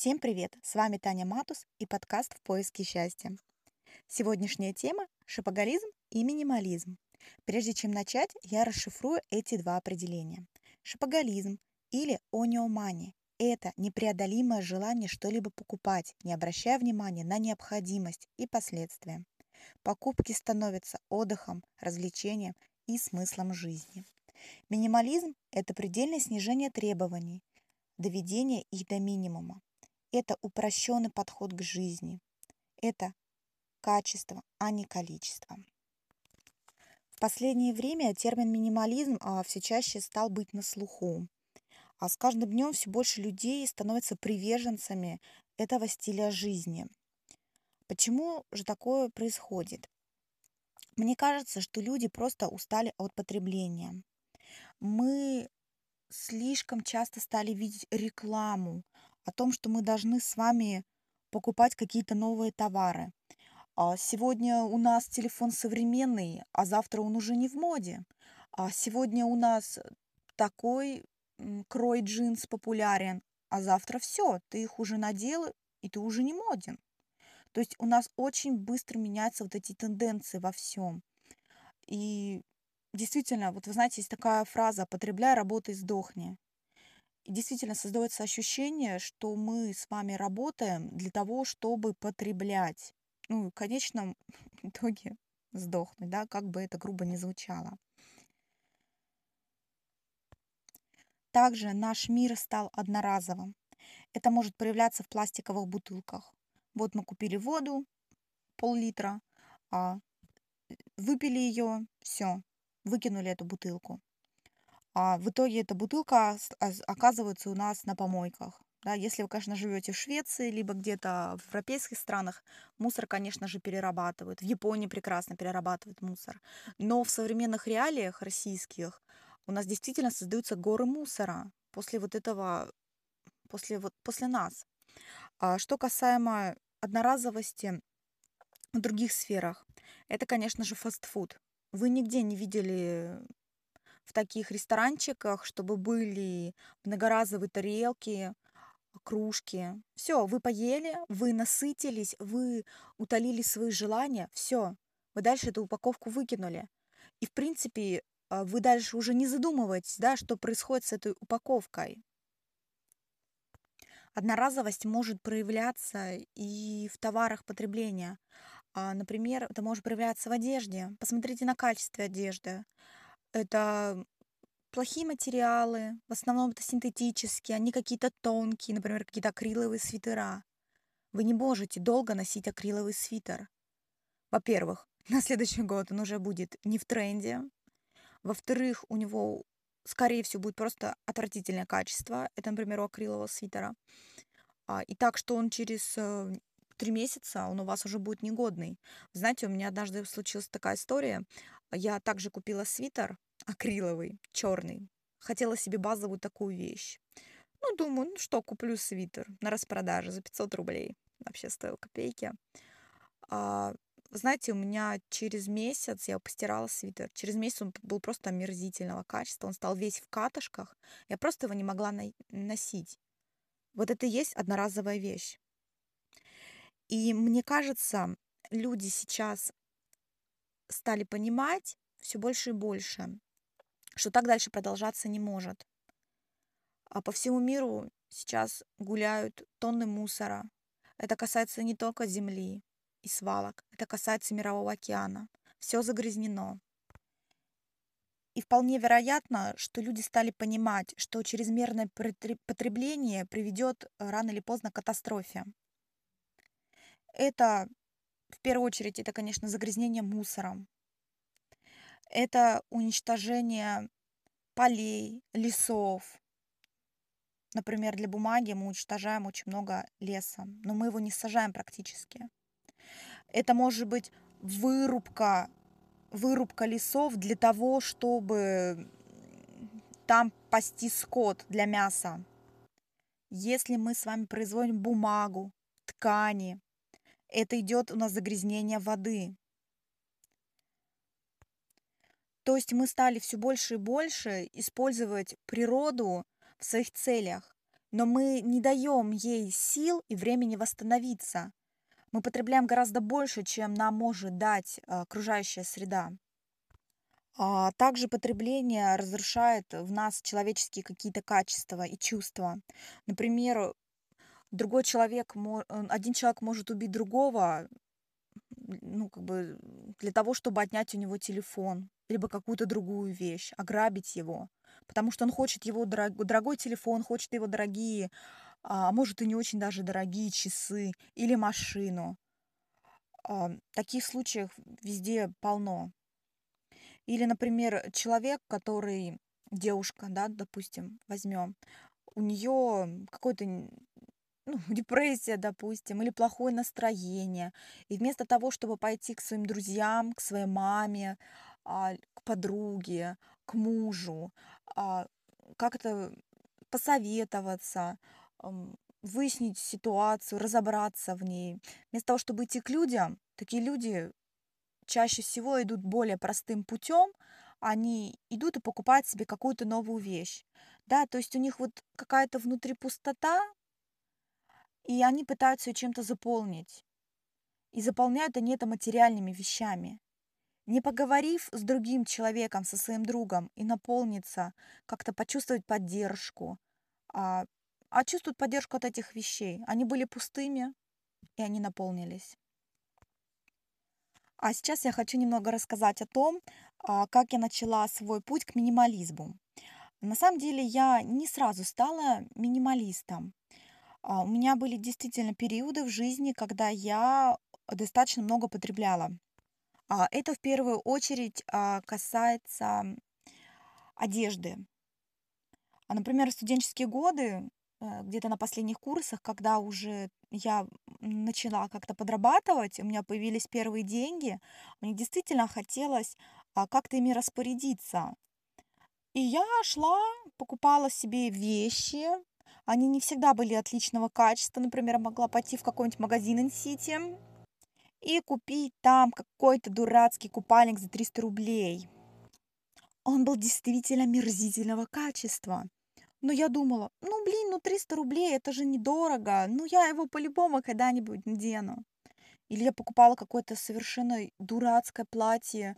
Всем привет! С вами Таня Матус и подкаст «В поиске счастья». Сегодняшняя тема – шопоголизм и минимализм. Прежде чем начать, я расшифрую эти два определения. Шопоголизм или ониомани – это непреодолимое желание что-либо покупать, не обращая внимания на необходимость и последствия. Покупки становятся отдыхом, развлечением и смыслом жизни. Минимализм – это предельное снижение требований, доведение их до минимума. Это упрощенный подход к жизни. Это качество, а не количество. В последнее время термин минимализм а, все чаще стал быть на слуху. А с каждым днем все больше людей становятся приверженцами этого стиля жизни. Почему же такое происходит? Мне кажется, что люди просто устали от потребления. Мы слишком часто стали видеть рекламу о том, что мы должны с вами покупать какие-то новые товары. А сегодня у нас телефон современный, а завтра он уже не в моде. А сегодня у нас такой крой джинс популярен, а завтра все, ты их уже надел, и ты уже не моден. То есть у нас очень быстро меняются вот эти тенденции во всем. И действительно, вот вы знаете, есть такая фраза «потребляй, работай, сдохни». И действительно создается ощущение, что мы с вами работаем для того, чтобы потреблять. Ну, в конечном итоге сдохнуть, да, как бы это грубо не звучало. Также наш мир стал одноразовым. Это может проявляться в пластиковых бутылках. Вот мы купили воду, пол-литра, а выпили ее, все, выкинули эту бутылку. А в итоге эта бутылка оказывается у нас на помойках. Да, если вы, конечно, живете в Швеции, либо где-то в европейских странах, мусор, конечно же, перерабатывают. В Японии прекрасно перерабатывают мусор. Но в современных реалиях российских у нас действительно создаются горы мусора после вот этого, после, вот, после нас. А что касаемо одноразовости в других сферах, это, конечно же, фастфуд. Вы нигде не видели в таких ресторанчиках, чтобы были многоразовые тарелки, кружки. Все, вы поели, вы насытились, вы утолили свои желания, все. Вы дальше эту упаковку выкинули. И, в принципе, а, вы дальше уже не задумываетесь, да, что происходит с этой упаковкой. Одноразовость может проявляться и в товарах потребления. А, например, это может проявляться в одежде. Посмотрите на качество одежды. Это плохие материалы, в основном это синтетические, они какие-то тонкие, например, какие-то акриловые свитера. Вы не можете долго носить акриловый свитер. Во-первых, на следующий год он уже будет не в тренде. Во-вторых, у него, скорее всего, будет просто отвратительное качество. Это, например, у акрилового свитера. А, и так, что он через э, три месяца он у вас уже будет негодный. Знаете, у меня однажды случилась такая история. Я также купила свитер акриловый, черный. Хотела себе базовую такую вещь. Ну, думаю, ну что, куплю свитер на распродаже за 500 рублей. Вообще стоил копейки. А, знаете, у меня через месяц я постирала свитер. Через месяц он был просто омерзительного качества. Он стал весь в катышках. Я просто его не могла носить. Вот это и есть одноразовая вещь. И мне кажется, люди сейчас стали понимать все больше и больше, что так дальше продолжаться не может. А по всему миру сейчас гуляют тонны мусора. Это касается не только земли и свалок, это касается мирового океана. Все загрязнено. И вполне вероятно, что люди стали понимать, что чрезмерное потребление приведет э, рано или поздно к катастрофе. Это, в первую очередь, это, конечно, загрязнение мусором. Это уничтожение полей, лесов. Например, для бумаги мы уничтожаем очень много леса, но мы его не сажаем практически. Это может быть вырубка, вырубка лесов для того, чтобы там пасти скот для мяса. Если мы с вами производим бумагу, ткани, это идет у нас загрязнение воды. То есть мы стали все больше и больше использовать природу в своих целях. но мы не даем ей сил и времени восстановиться. Мы потребляем гораздо больше, чем нам может дать а, окружающая среда. А также потребление разрушает в нас человеческие какие-то качества и чувства. Например, другой человек, один человек может убить другого, ну, как бы для того, чтобы отнять у него телефон, либо какую-то другую вещь, ограбить его, потому что он хочет его дорог, дорогой телефон, хочет его дорогие, а может и не очень даже дорогие часы или машину. А, таких случаев везде полно. Или, например, человек, который девушка, да, допустим, возьмем, у нее какой-то ну, депрессия, допустим, или плохое настроение. И вместо того, чтобы пойти к своим друзьям, к своей маме, а, к подруге, к мужу, а, как-то посоветоваться, выяснить ситуацию, разобраться в ней. Вместо того, чтобы идти к людям, такие люди чаще всего идут более простым путем, они идут и покупают себе какую-то новую вещь. Да, то есть у них вот какая-то внутри пустота, и они пытаются чем-то заполнить. И заполняют они это материальными вещами. Не поговорив с другим человеком, со своим другом, и наполниться, как-то почувствовать поддержку, а, а чувствуют поддержку от этих вещей. Они были пустыми, и они наполнились. А сейчас я хочу немного рассказать о том, а, как я начала свой путь к минимализму. На самом деле я не сразу стала минималистом. А, у меня были действительно периоды в жизни, когда я достаточно много потребляла. А, это в первую очередь а, касается одежды. Например, в студенческие годы, э, где-то на последних курсах, когда уже я начала как-то подрабатывать, у меня появились первые деньги, мне действительно хотелось как-то ими распорядиться. И я шла, покупала себе вещи, они не всегда были отличного качества. Например, могла пойти в какой-нибудь магазин Инсити и купить там какой-то дурацкий купальник за 300 рублей. Он был действительно мерзительного качества. Но я думала, ну блин, ну 300 рублей, это же недорого. Ну я его по-любому когда-нибудь надену. Или я покупала какое-то совершенно дурацкое платье,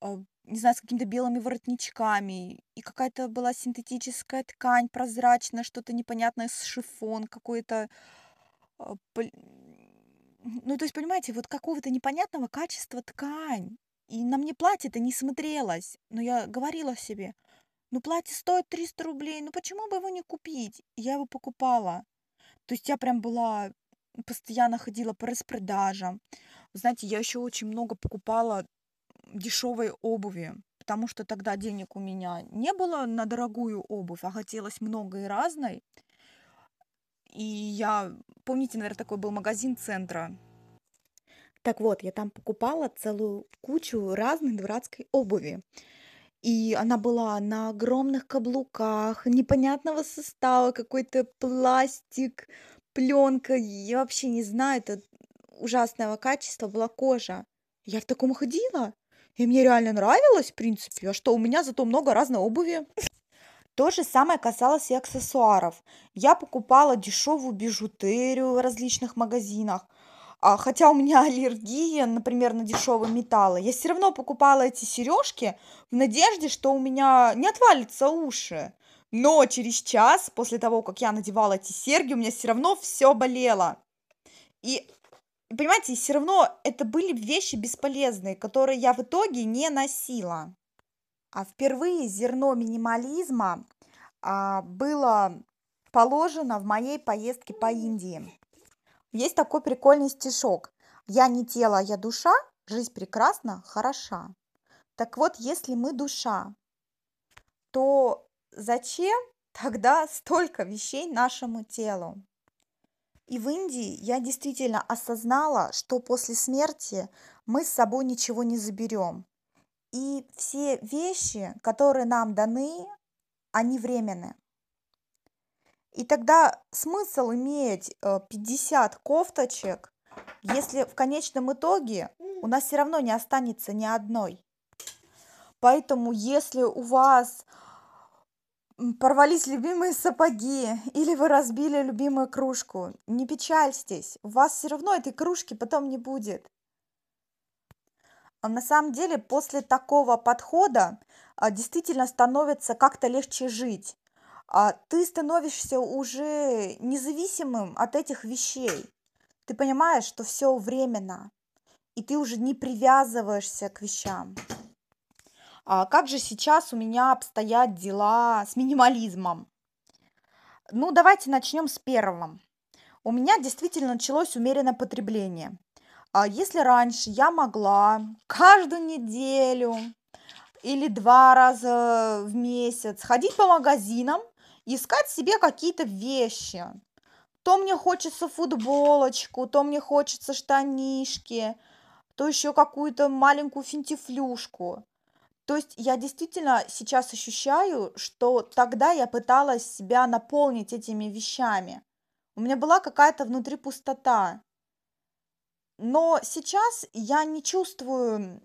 а, не знаю, с какими-то белыми воротничками, и какая-то была синтетическая ткань прозрачная, что-то непонятное с шифон какой-то. А, ну, то есть, понимаете, вот какого-то непонятного качества ткань. И на мне платье это не смотрелось. Но я говорила себе, ну, платье стоит 300 рублей, ну, почему бы его не купить? И я его покупала. То есть я прям была, постоянно ходила по распродажам. знаете, я еще очень много покупала дешевой обуви, потому что тогда денег у меня не было на дорогую обувь, а хотелось много и разной. И я, помните, наверное, такой был магазин центра. Так вот, я там покупала целую кучу разной дурацкой обуви. И она была на огромных каблуках, непонятного состава, какой-то пластик, пленка. Я вообще не знаю, это ужасного качества была кожа. Я в таком ходила. И мне реально нравилось, в принципе. А что, у меня зато много разной обуви. То же самое касалось и аксессуаров. Я покупала дешевую бижутерию в различных магазинах. А, хотя у меня аллергия, например, на дешевые металлы, я все равно покупала эти сережки в надежде, что у меня не отвалятся уши. Но через час после того, как я надевала эти серьги, у меня все равно все болело. И понимаете, все равно это были вещи бесполезные, которые я в итоге не носила. А впервые зерно минимализма а, было положено в моей поездке по Индии. Есть такой прикольный стишок. Я не тело, я душа, жизнь прекрасна, хороша. Так вот, если мы душа, то зачем тогда столько вещей нашему телу? И в Индии я действительно осознала, что после смерти мы с собой ничего не заберем. И все вещи, которые нам даны, они временны. И тогда смысл иметь 50 э, кофточек, если в конечном итоге у нас все равно не останется ни одной. Поэтому если у вас порвались любимые сапоги или вы разбили любимую кружку. Не печальтесь, у вас все равно этой кружки потом не будет. А На самом деле, после такого подхода а, действительно становится как-то легче жить. А, Ты становишься уже независимым от этих вещей. Ты понимаешь, что все временно, и ты уже не привязываешься к вещам. А как же сейчас у меня обстоят дела с минимализмом? Ну, давайте начнем с первого. У меня действительно началось умеренное потребление. А если раньше я могла каждую неделю или два раза в месяц ходить по магазинам, искать себе какие-то вещи, то мне хочется футболочку, то мне хочется штанишки, то еще какую-то маленькую финтифлюшку. То есть я действительно сейчас ощущаю, что тогда я пыталась себя наполнить этими вещами. У меня была какая-то внутри пустота. Но сейчас я не чувствую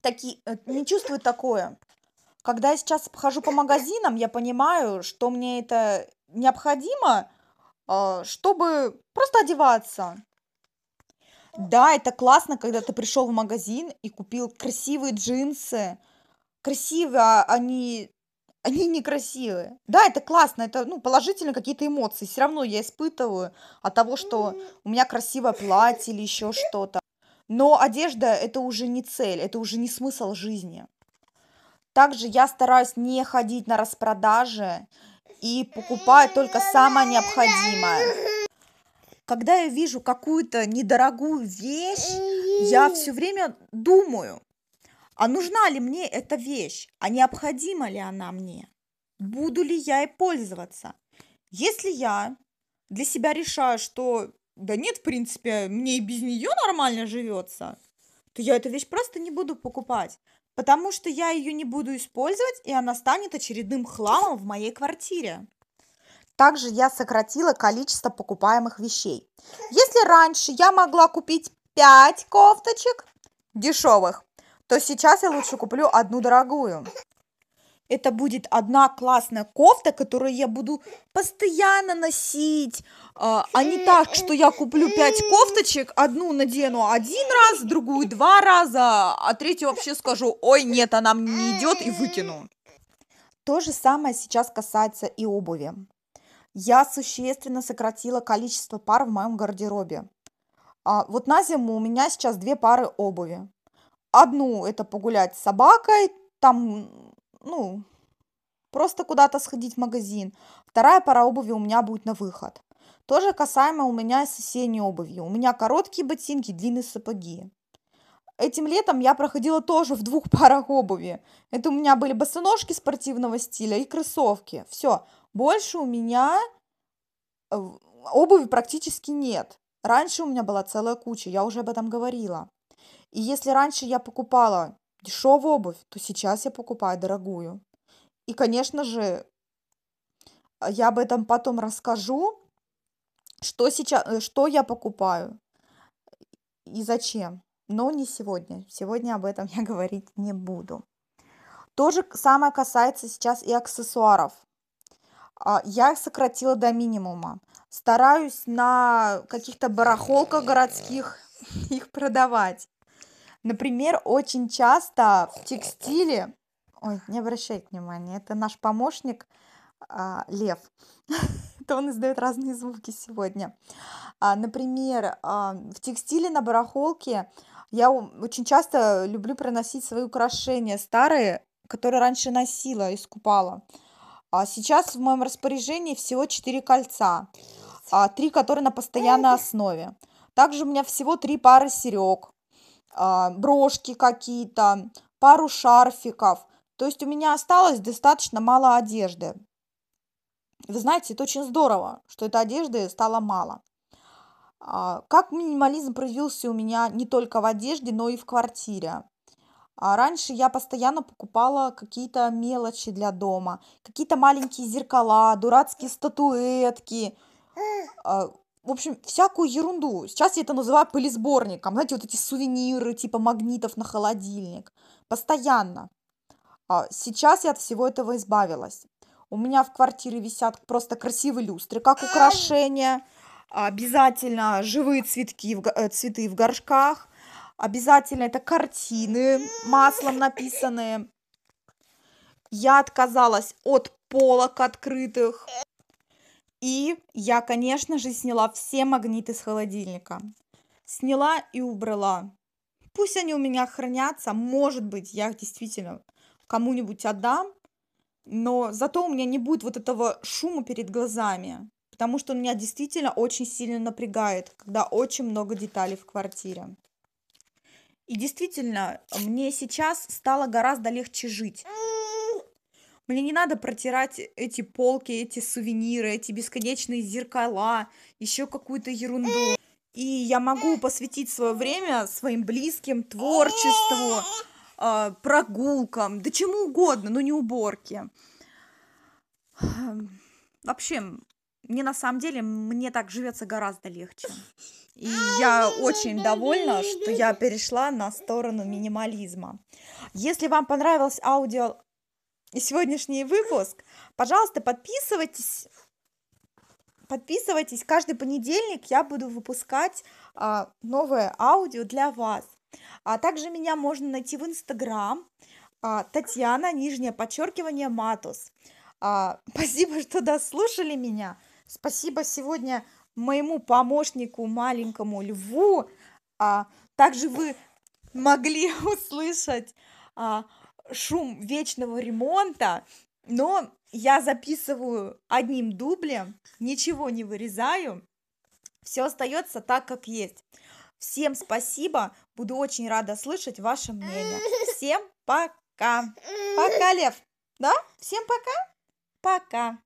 таки, э, не чувствую такое. Когда я сейчас хожу по магазинам, я понимаю, что мне это необходимо, а, чтобы просто одеваться. Да, это классно, когда ты пришел в магазин и купил красивые джинсы. Красивые, а они, они некрасивые. Да, это классно, это ну, положительно какие-то эмоции. Все равно я испытываю от того, что у меня красивое платье или еще что-то. Но одежда это уже не цель, это уже не смысл жизни. Также я стараюсь не ходить на распродажи и покупать только самое необходимое. Когда я вижу какую-то недорогую вещь, я все время думаю, а нужна ли мне эта вещь, а необходима ли она мне, буду ли я ей пользоваться. Если я для себя решаю, что да нет, в принципе, мне и без нее нормально живется, то я эту вещь просто не буду покупать, потому что я ее не буду использовать, и она станет очередным хламом в моей квартире. Также я сократила количество покупаемых вещей. Если раньше я могла купить 5 кофточек дешевых, то сейчас я лучше куплю одну дорогую. Это будет одна классная кофта, которую я буду постоянно носить, а, а не так, что я куплю пять кофточек, одну надену один раз, другую два раза, а третью вообще скажу, ой, нет, она мне не идет и выкину. То же самое сейчас касается и обуви. Я существенно сократила количество пар в моем гардеробе. А вот на зиму у меня сейчас две пары обуви. Одну это погулять с собакой, там, ну, просто куда-то сходить в магазин. Вторая пара обуви у меня будет на выход. Тоже касаемо у меня с осенней обувью. У меня короткие ботинки, длинные сапоги. Этим летом я проходила тоже в двух парах обуви. Это у меня были босоножки спортивного стиля и кроссовки. Все. Больше у меня э, обуви практически нет. Раньше у меня была целая куча, я уже об этом говорила. И если раньше я покупала дешевую обувь, то сейчас я покупаю дорогую. И, конечно же, я об этом потом расскажу, что сейчас, э, что я покупаю и зачем. Но не сегодня. Сегодня об этом я говорить не буду. То же самое касается сейчас и аксессуаров. А, я их сократила до минимума. Стараюсь на каких-то барахолках городских их продавать. Например, очень часто в текстиле, ой, не обращайте внимания, это наш помощник а, Лев, то он издает разные звуки сегодня. А, например, в текстиле на барахолке я очень часто люблю приносить свои украшения старые, которые раньше носила и скупала. А сейчас в моем распоряжении всего 4 кольца, а, 3, которые на постоянной основе. Также у меня всего 3 пары серег, а, брошки какие-то, пару шарфиков. То есть у меня осталось достаточно мало одежды. Вы знаете, это очень здорово, что этой одежды стало мало. А, как минимализм проявился у меня не только в одежде, но и в квартире. А раньше я постоянно покупала какие-то мелочи для дома, какие-то маленькие зеркала, дурацкие статуэтки, а, в общем, всякую ерунду. Сейчас я это называю пылесборником. Знаете, вот эти сувениры типа магнитов на холодильник. Постоянно. А сейчас я от всего этого избавилась. У меня в квартире висят просто красивые люстры, как украшение. Обязательно живые цветки, э, цветы в горшках. Обязательно это картины маслом написанные. Я отказалась от полок открытых. И я, конечно же, сняла все магниты с холодильника. Сняла и убрала. Пусть они у меня хранятся. Может быть, я их действительно кому-нибудь отдам. Но зато у меня не будет вот этого шума перед глазами. Потому что он меня действительно очень сильно напрягает, когда очень много деталей в квартире. И действительно, мне сейчас стало гораздо легче жить. Мне не надо протирать эти полки, эти сувениры, эти бесконечные зеркала, еще какую-то ерунду. И я могу посвятить свое время своим близким, творчеству, а, прогулкам, да чему угодно, но не уборке. Вообще, мне на самом деле, мне так живется гораздо легче. И я очень довольна, что я перешла на сторону минимализма. Если вам понравилось аудио сегодняшний выпуск, пожалуйста, подписывайтесь. Подписывайтесь. Каждый понедельник я буду выпускать а, новое аудио для вас. А также меня можно найти в Инстаграм. А, Татьяна, нижнее подчеркивание, Матус. А, спасибо, что дослушали меня. Спасибо сегодня моему помощнику, маленькому льву. А, также вы могли услышать а, шум вечного ремонта, но я записываю одним дублем, ничего не вырезаю, все остается так, как есть. Всем спасибо, буду очень рада слышать ваше мнение. Всем пока. Пока, Лев. Да? Всем пока. Пока.